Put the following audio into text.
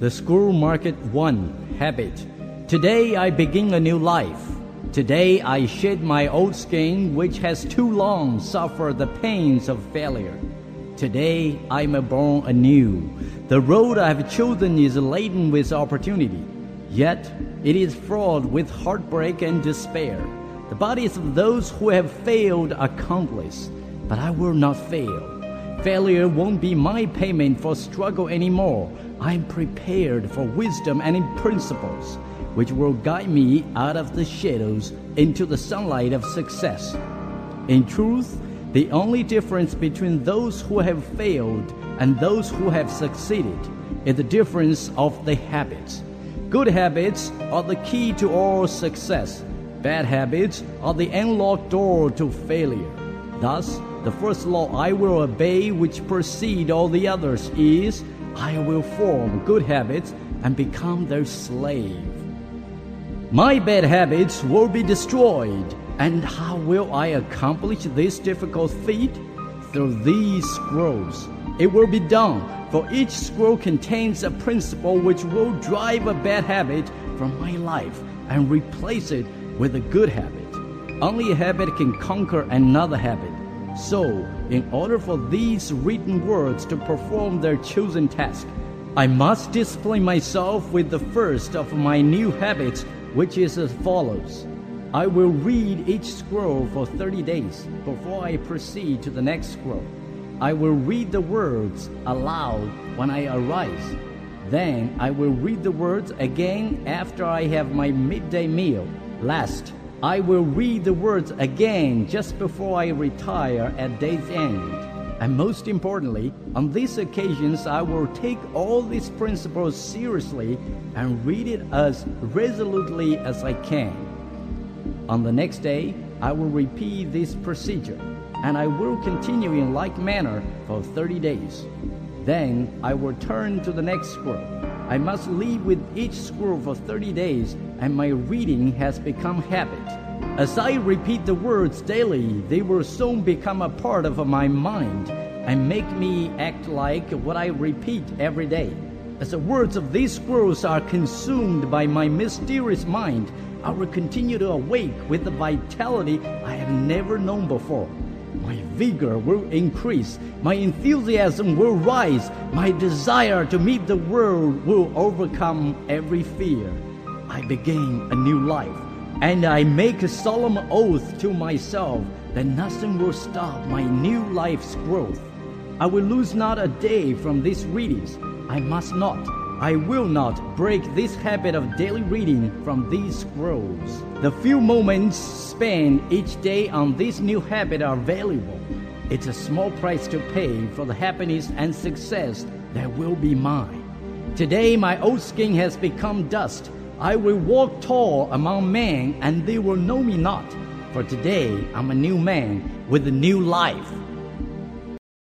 The Scroll Marked 1 Habit. Today I begin a new life. Today I shed my old skin, which has too long suffered the pains of failure. Today I am born anew. The road I have chosen is laden with opportunity, yet it is fraught with heartbreak and despair. The bodies of those who have failed are countless, but I will not fail. Failure won't be my payment for struggle anymore. I'm prepared for wisdom and principles, which will guide me out of the shadows into the sunlight of success. In truth, the only difference between those who have failed and those who have succeeded is the difference of the habits. Good habits are the key to all success. Bad habits are the unlocked door to failure. Thus, the first law I will obey, which precede all the others, is I will form good habits and become their slave. My bad habits will be destroyed. And how will I accomplish this difficult feat? Through these scrolls. It will be done, for each scroll contains a principle which will drive a bad habit from my life and replace it with a good habit. Only a habit can conquer another habit. So, in order for these written words to perform their chosen task, I must discipline myself with the first of my new habits, which is as follows. I will read each scroll for 30 days before I proceed to the next scroll. I will read the words aloud when I arise. Then I will read the words again after I have my midday meal. Last, I will read the words again just before I retire at day's end. And most importantly, on these occasions, I will take all these principles seriously and read it as resolutely as I can. On the next day, I will repeat this procedure, and I will continue in like manner for 30 days. Then I will turn to the next scroll. I must live with each scroll for 30 days, and my reading has become habit. As I repeat the words daily, they will soon become a part of my mind and make me act like what I repeat every day. As the words of these scrolls are consumed by my mysterious mind, I will continue to awake with the vitality I have never known before. My vigor will increase, my enthusiasm will rise, my desire to meet the world will overcome every fear. I begin a new life, and I make a solemn oath to myself that nothing will stop my new life's growth. I will lose not a day from these readings. I must not, I will not break this habit of daily reading from these scrolls. The few moments spent each day on this new habit are valuable. It's a small price to pay for the happiness and success that will be mine. Today, my old skin has become dust. I will walk tall among men, and they will know me not. For today, I'm a new man with a new life.